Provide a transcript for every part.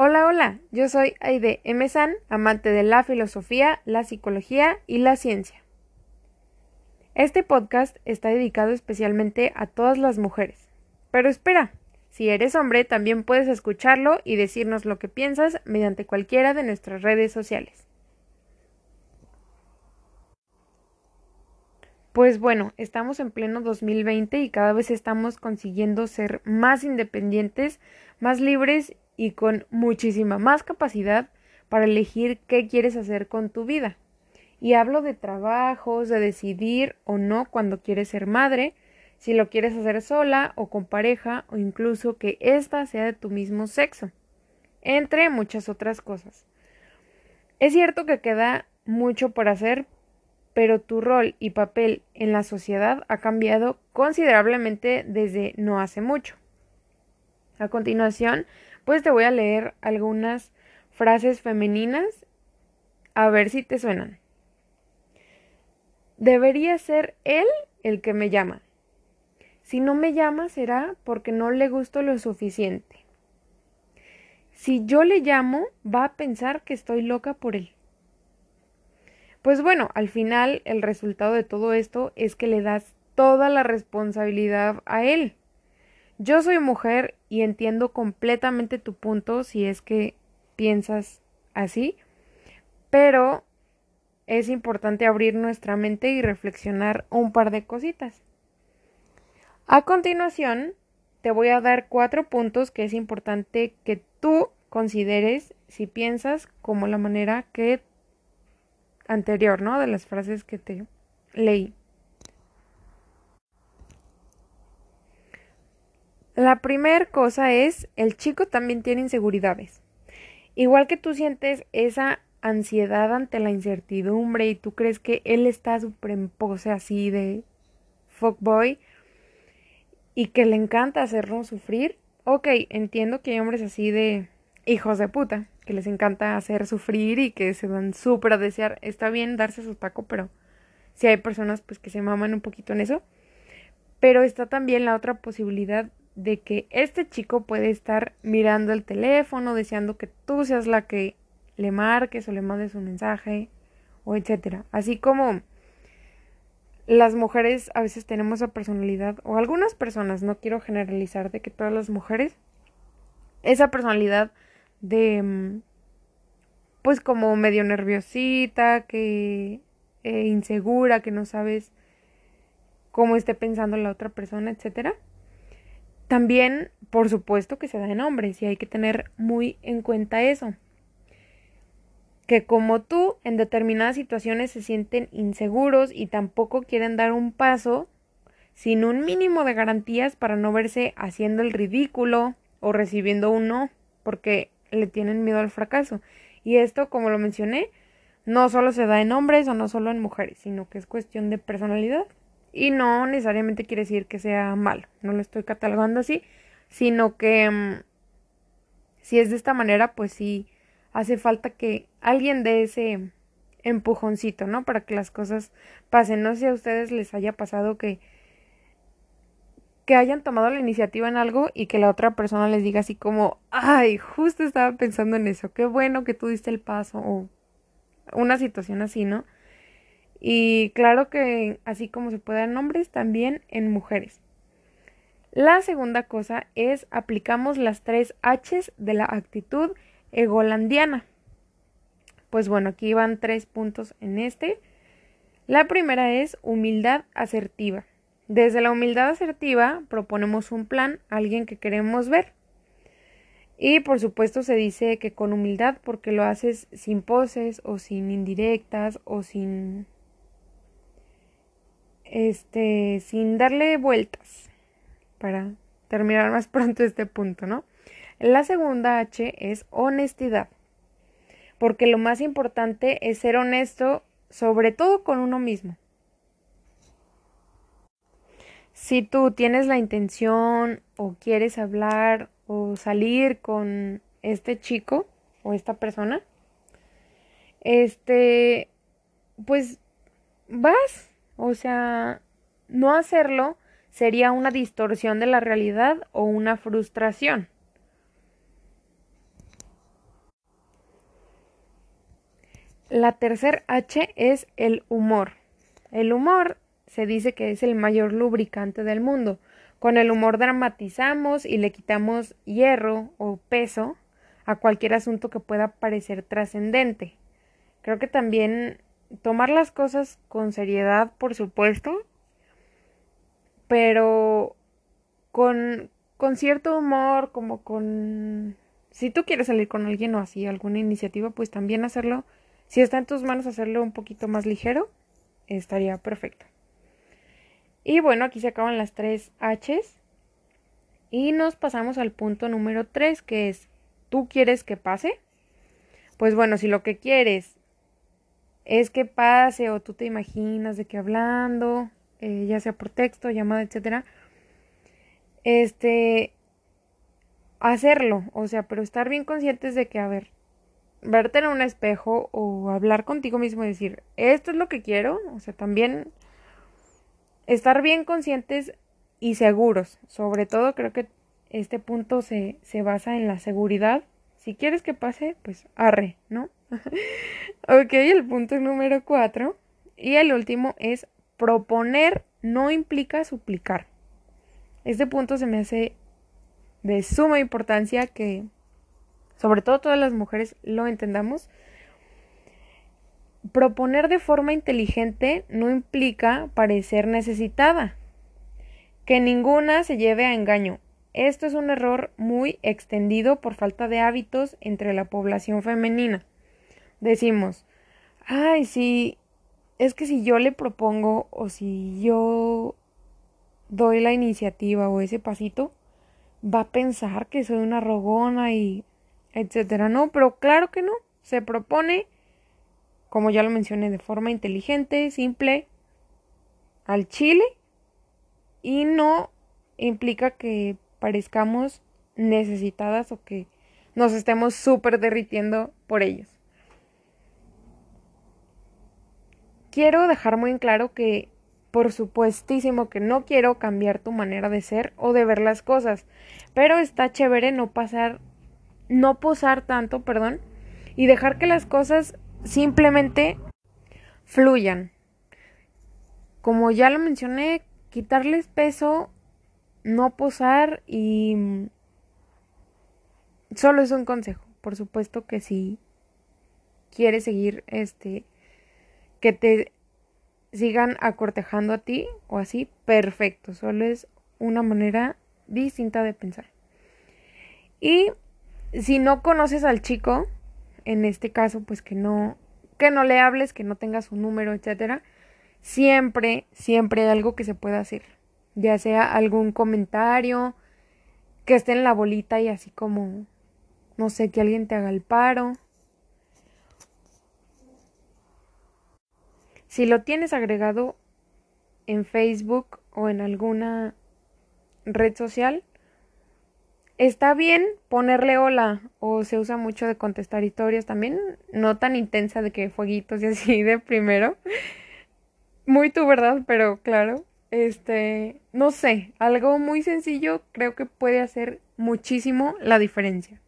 Hola, hola, yo soy Aide M. San, amante de la filosofía, la psicología y la ciencia. Este podcast está dedicado especialmente a todas las mujeres. Pero espera, si eres hombre también puedes escucharlo y decirnos lo que piensas mediante cualquiera de nuestras redes sociales. Pues bueno, estamos en pleno 2020 y cada vez estamos consiguiendo ser más independientes, más libres y con muchísima más capacidad para elegir qué quieres hacer con tu vida. Y hablo de trabajos, de decidir o no cuando quieres ser madre, si lo quieres hacer sola o con pareja o incluso que ésta sea de tu mismo sexo, entre muchas otras cosas. Es cierto que queda mucho por hacer, pero tu rol y papel en la sociedad ha cambiado considerablemente desde no hace mucho. A continuación, pues te voy a leer algunas frases femeninas a ver si te suenan. Debería ser él el que me llama. Si no me llama será porque no le gusto lo suficiente. Si yo le llamo, va a pensar que estoy loca por él. Pues bueno, al final el resultado de todo esto es que le das toda la responsabilidad a él. Yo soy mujer y entiendo completamente tu punto si es que piensas así, pero es importante abrir nuestra mente y reflexionar un par de cositas. A continuación, te voy a dar cuatro puntos que es importante que tú consideres si piensas como la manera que anterior, ¿no? De las frases que te leí. La primera cosa es, el chico también tiene inseguridades. Igual que tú sientes esa ansiedad ante la incertidumbre y tú crees que él está súper en pose así de fuckboy y que le encanta hacernos sufrir. Ok, entiendo que hay hombres así de hijos de puta, que les encanta hacer sufrir y que se dan súper a desear. Está bien darse su taco, pero si hay personas pues que se maman un poquito en eso. Pero está también la otra posibilidad de que este chico puede estar mirando el teléfono, deseando que tú seas la que le marques o le mandes un mensaje o etcétera. Así como las mujeres a veces tenemos esa personalidad o algunas personas, no quiero generalizar de que todas las mujeres esa personalidad de mm, pues como medio nerviosita, que eh, insegura, que no sabes cómo esté pensando la otra persona, etcétera. También, por supuesto, que se da en hombres y hay que tener muy en cuenta eso. Que como tú, en determinadas situaciones se sienten inseguros y tampoco quieren dar un paso sin un mínimo de garantías para no verse haciendo el ridículo o recibiendo un no, porque le tienen miedo al fracaso. Y esto, como lo mencioné, no solo se da en hombres o no solo en mujeres, sino que es cuestión de personalidad. Y no necesariamente quiere decir que sea malo, no lo estoy catalogando así, sino que mm, si es de esta manera, pues sí hace falta que alguien dé ese empujoncito, ¿no? Para que las cosas pasen. No sé si a ustedes les haya pasado que que hayan tomado la iniciativa en algo y que la otra persona les diga así como, ay, justo estaba pensando en eso, qué bueno que tú diste el paso o una situación así, ¿no? Y claro que así como se puede en hombres, también en mujeres. La segunda cosa es aplicamos las tres H's de la actitud egolandiana. Pues bueno, aquí van tres puntos en este. La primera es humildad asertiva. Desde la humildad asertiva proponemos un plan a alguien que queremos ver. Y por supuesto se dice que con humildad porque lo haces sin poses o sin indirectas o sin este sin darle vueltas para terminar más pronto este punto, ¿no? La segunda H es honestidad. Porque lo más importante es ser honesto sobre todo con uno mismo. Si tú tienes la intención o quieres hablar o salir con este chico o esta persona, este, pues vas, o sea, no hacerlo sería una distorsión de la realidad o una frustración. La tercer H es el humor. El humor se dice que es el mayor lubricante del mundo. Con el humor dramatizamos y le quitamos hierro o peso a cualquier asunto que pueda parecer trascendente. Creo que también tomar las cosas con seriedad, por supuesto, pero con, con cierto humor, como con... Si tú quieres salir con alguien o así, alguna iniciativa, pues también hacerlo. Si está en tus manos hacerlo un poquito más ligero, estaría perfecto. Y bueno, aquí se acaban las tres H's. Y nos pasamos al punto número 3, que es, ¿tú quieres que pase? Pues bueno, si lo que quieres es que pase o tú te imaginas de que hablando, eh, ya sea por texto, llamada, etcétera, este, hacerlo, o sea, pero estar bien conscientes de que, a ver, verte en un espejo o hablar contigo mismo y decir, esto es lo que quiero, o sea, también estar bien conscientes y seguros. Sobre todo creo que este punto se, se basa en la seguridad. Si quieres que pase, pues arre, ¿no? ok, el punto número cuatro. Y el último es proponer no implica suplicar. Este punto se me hace de suma importancia que sobre todo todas las mujeres lo entendamos Proponer de forma inteligente no implica parecer necesitada. Que ninguna se lleve a engaño. Esto es un error muy extendido por falta de hábitos entre la población femenina. Decimos, ay, sí, es que si yo le propongo o si yo doy la iniciativa o ese pasito, va a pensar que soy una rogona y etcétera. No, pero claro que no. Se propone como ya lo mencioné, de forma inteligente, simple, al chile y no implica que parezcamos necesitadas o que nos estemos súper derritiendo por ellos. Quiero dejar muy en claro que, por supuestísimo, que no quiero cambiar tu manera de ser o de ver las cosas, pero está chévere no pasar, no posar tanto, perdón, y dejar que las cosas simplemente fluyan. Como ya lo mencioné, quitarles peso, no posar y solo es un consejo. Por supuesto que si quieres seguir este que te sigan acortejando a ti o así, perfecto. Solo es una manera distinta de pensar. Y si no conoces al chico, en este caso, pues que no, que no le hables, que no tengas su número, etcétera. Siempre, siempre hay algo que se pueda hacer. Ya sea algún comentario, que esté en la bolita y así como, no sé, que alguien te haga el paro. Si lo tienes agregado en Facebook o en alguna red social, Está bien ponerle hola o se usa mucho de contestar historias también, no tan intensa de que fueguitos y así de primero. Muy tu verdad, pero claro, este, no sé, algo muy sencillo creo que puede hacer muchísimo la diferencia.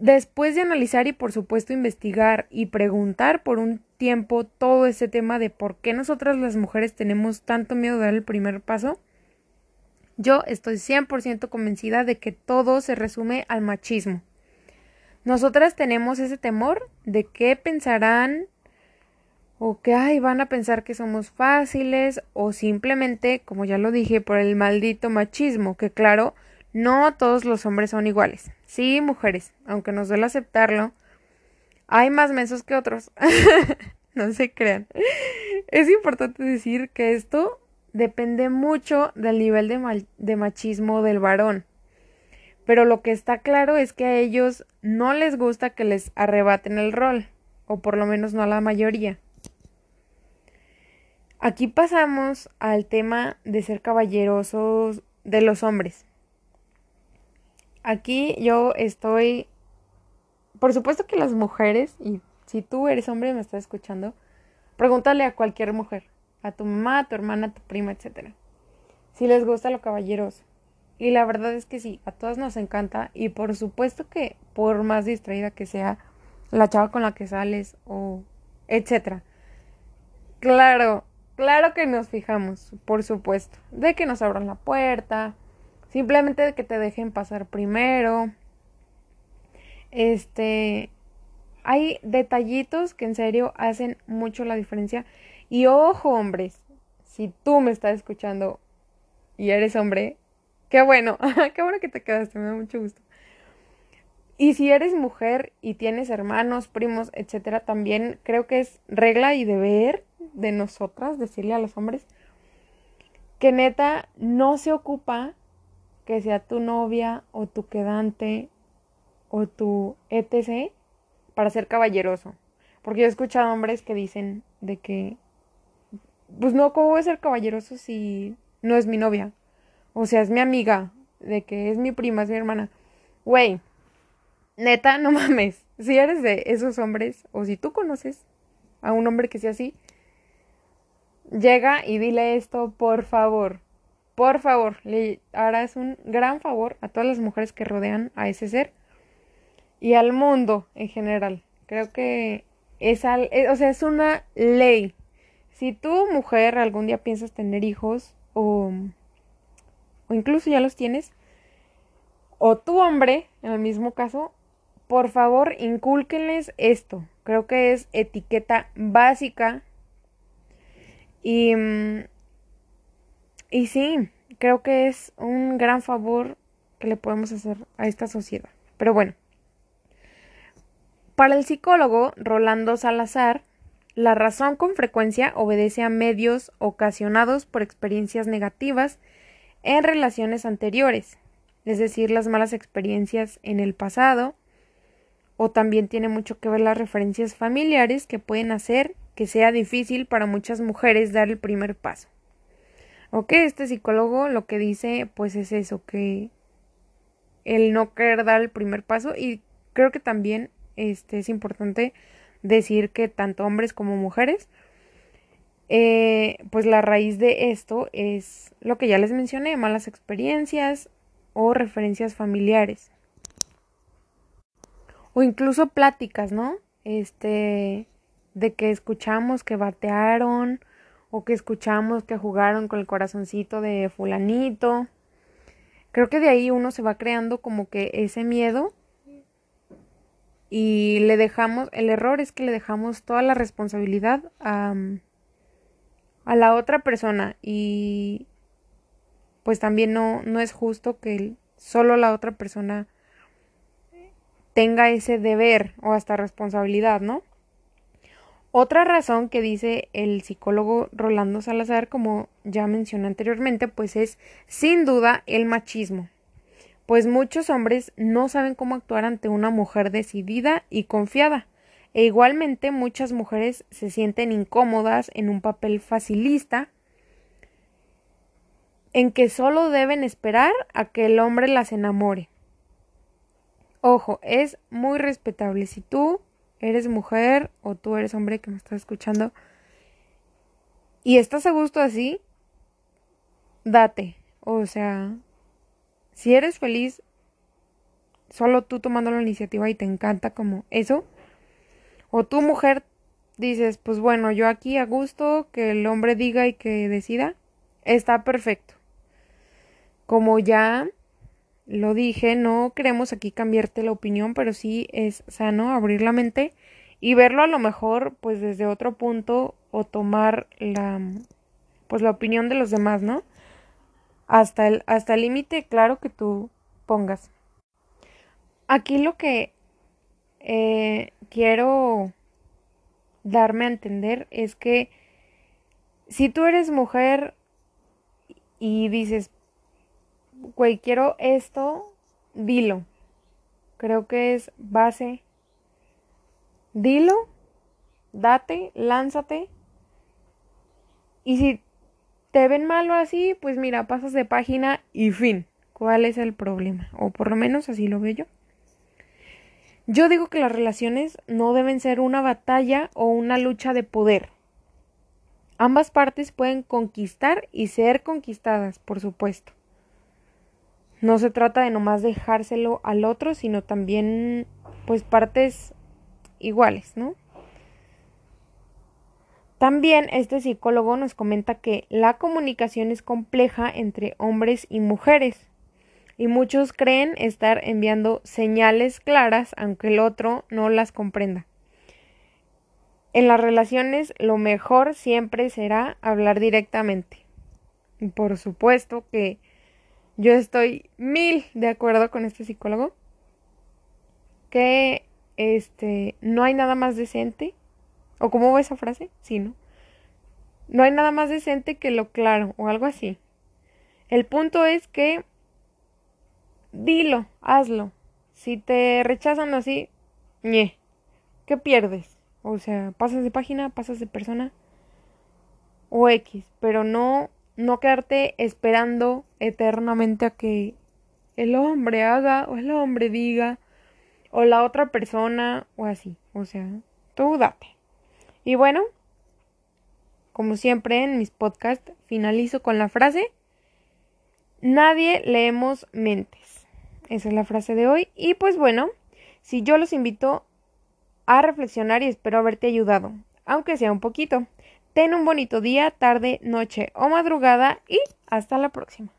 Después de analizar y por supuesto investigar y preguntar por un tiempo todo ese tema de por qué nosotras las mujeres tenemos tanto miedo de dar el primer paso, yo estoy 100% convencida de que todo se resume al machismo. Nosotras tenemos ese temor de qué pensarán o que ay, van a pensar que somos fáciles o simplemente, como ya lo dije, por el maldito machismo, que claro, no todos los hombres son iguales. Sí, mujeres, aunque nos duele aceptarlo, hay más mensos que otros. no se crean. Es importante decir que esto depende mucho del nivel de, de machismo del varón. Pero lo que está claro es que a ellos no les gusta que les arrebaten el rol, o por lo menos no a la mayoría. Aquí pasamos al tema de ser caballerosos de los hombres. Aquí yo estoy, por supuesto que las mujeres, y si tú eres hombre y me estás escuchando, pregúntale a cualquier mujer a tu mamá, a tu hermana, a tu prima, etc. Si les gusta lo caballeroso. Y la verdad es que sí, a todas nos encanta y por supuesto que por más distraída que sea, la chava con la que sales o etcétera. Claro, claro que nos fijamos, por supuesto, de que nos abran la puerta, simplemente que te dejen pasar primero. Este, hay detallitos que en serio hacen mucho la diferencia. Y ojo, hombres, si tú me estás escuchando y eres hombre, qué bueno, qué bueno que te quedaste, me da mucho gusto. Y si eres mujer y tienes hermanos, primos, etcétera, también creo que es regla y deber de nosotras decirle a los hombres que neta no se ocupa que sea tu novia o tu quedante o tu etc para ser caballeroso. Porque yo he escuchado hombres que dicen de que, pues no, ¿cómo voy a ser caballeroso si no es mi novia? O sea, es mi amiga, de que es mi prima, es mi hermana. Güey, neta, no mames. Si eres de esos hombres, o si tú conoces a un hombre que sea así, llega y dile esto, por favor. Por favor, le harás un gran favor a todas las mujeres que rodean a ese ser y al mundo en general. Creo que es, al, eh, o sea, es una ley. Si tú, mujer, algún día piensas tener hijos o, o incluso ya los tienes, o tu hombre, en el mismo caso, por favor, incúlquenles esto. Creo que es etiqueta básica. Y, mm, y sí, creo que es un gran favor que le podemos hacer a esta sociedad. Pero bueno. Para el psicólogo Rolando Salazar, la razón con frecuencia obedece a medios ocasionados por experiencias negativas en relaciones anteriores, es decir, las malas experiencias en el pasado, o también tiene mucho que ver las referencias familiares que pueden hacer que sea difícil para muchas mujeres dar el primer paso. Ok, este psicólogo lo que dice pues es eso, que el no querer dar el primer paso y creo que también este, es importante decir que tanto hombres como mujeres, eh, pues la raíz de esto es lo que ya les mencioné, malas experiencias o referencias familiares. O incluso pláticas, ¿no? Este, de que escuchamos que batearon o que escuchamos que jugaron con el corazoncito de fulanito. Creo que de ahí uno se va creando como que ese miedo y le dejamos, el error es que le dejamos toda la responsabilidad a, a la otra persona y pues también no, no es justo que solo la otra persona tenga ese deber o hasta responsabilidad, ¿no? Otra razón que dice el psicólogo Rolando Salazar, como ya mencioné anteriormente, pues es sin duda el machismo pues muchos hombres no saben cómo actuar ante una mujer decidida y confiada, e igualmente muchas mujeres se sienten incómodas en un papel facilista en que solo deben esperar a que el hombre las enamore. Ojo, es muy respetable. Si tú eres mujer o tú eres hombre que me estás escuchando y estás a gusto así, date. O sea, si eres feliz solo tú tomando la iniciativa y te encanta como eso, o tu mujer dices, pues bueno, yo aquí a gusto, que el hombre diga y que decida, está perfecto. Como ya lo dije, no queremos aquí cambiarte la opinión, pero sí es sano abrir la mente y verlo a lo mejor pues desde otro punto o tomar la pues la opinión de los demás, ¿no? hasta el hasta límite claro que tú pongas. Aquí lo que eh, quiero darme a entender es que si tú eres mujer y dices, güey, quiero esto, dilo. Creo que es base. Dilo, date, lánzate. Y si te ven malo así, pues mira, pasas de página y fin. ¿Cuál es el problema? O por lo menos así lo veo yo. Yo digo que las relaciones no deben ser una batalla o una lucha de poder. Ambas partes pueden conquistar y ser conquistadas, por supuesto. No se trata de nomás dejárselo al otro, sino también, pues, partes iguales, ¿no? También este psicólogo nos comenta que la comunicación es compleja entre hombres y mujeres y muchos creen estar enviando señales claras aunque el otro no las comprenda. En las relaciones lo mejor siempre será hablar directamente. Por supuesto que yo estoy mil de acuerdo con este psicólogo que este no hay nada más decente o cómo va esa frase sí no no hay nada más decente que lo claro o algo así. El punto es que dilo hazlo. Si te rechazan así ñe qué pierdes o sea pasas de página pasas de persona o x pero no no quedarte esperando eternamente a que el hombre haga o el hombre diga o la otra persona o así. O sea, tú date. Y bueno, como siempre en mis podcasts, finalizo con la frase, nadie leemos mentes. Esa es la frase de hoy. Y pues bueno, si yo los invito a reflexionar y espero haberte ayudado, aunque sea un poquito. Ten un bonito día, tarde, noche o madrugada y hasta la próxima.